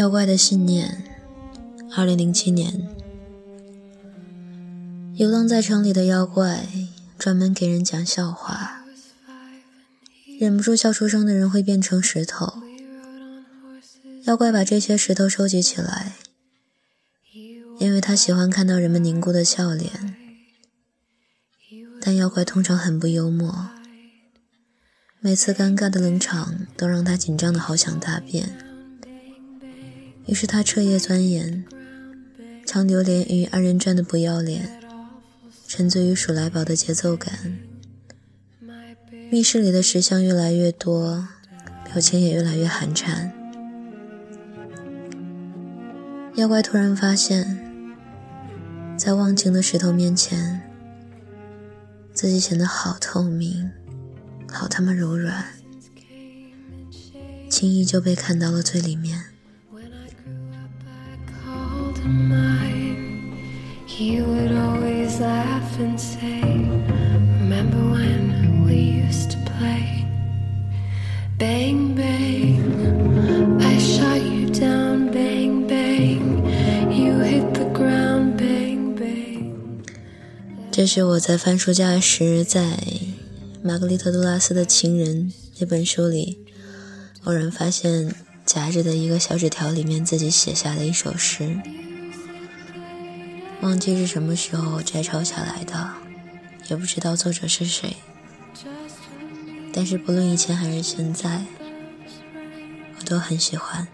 妖怪的信念。二零零七年，游荡在城里的妖怪专门给人讲笑话，忍不住笑出声的人会变成石头。妖怪把这些石头收集起来，因为他喜欢看到人们凝固的笑脸。但妖怪通常很不幽默，每次尴尬的冷场都让他紧张的好想大便。于是他彻夜钻研。常流连于二人转的不要脸，沉醉于数来宝的节奏感。密室里的石像越来越多，表情也越来越寒颤。妖怪突然发现，在忘情的石头面前，自己显得好透明，好他妈柔软，轻易就被看到了最里面。He would always laugh and say, Remember when we used to play? Bang, bang, I shot you down, bang, bang, you hit the ground, bang, bang. 这是我在翻书架时，在玛格丽特·杜拉斯的《情人》那本书里，偶然发现夹着的一个小纸条里面自己写下的一首诗。忘记是什么时候摘抄下来的，也不知道作者是谁。但是不论以前还是现在，我都很喜欢。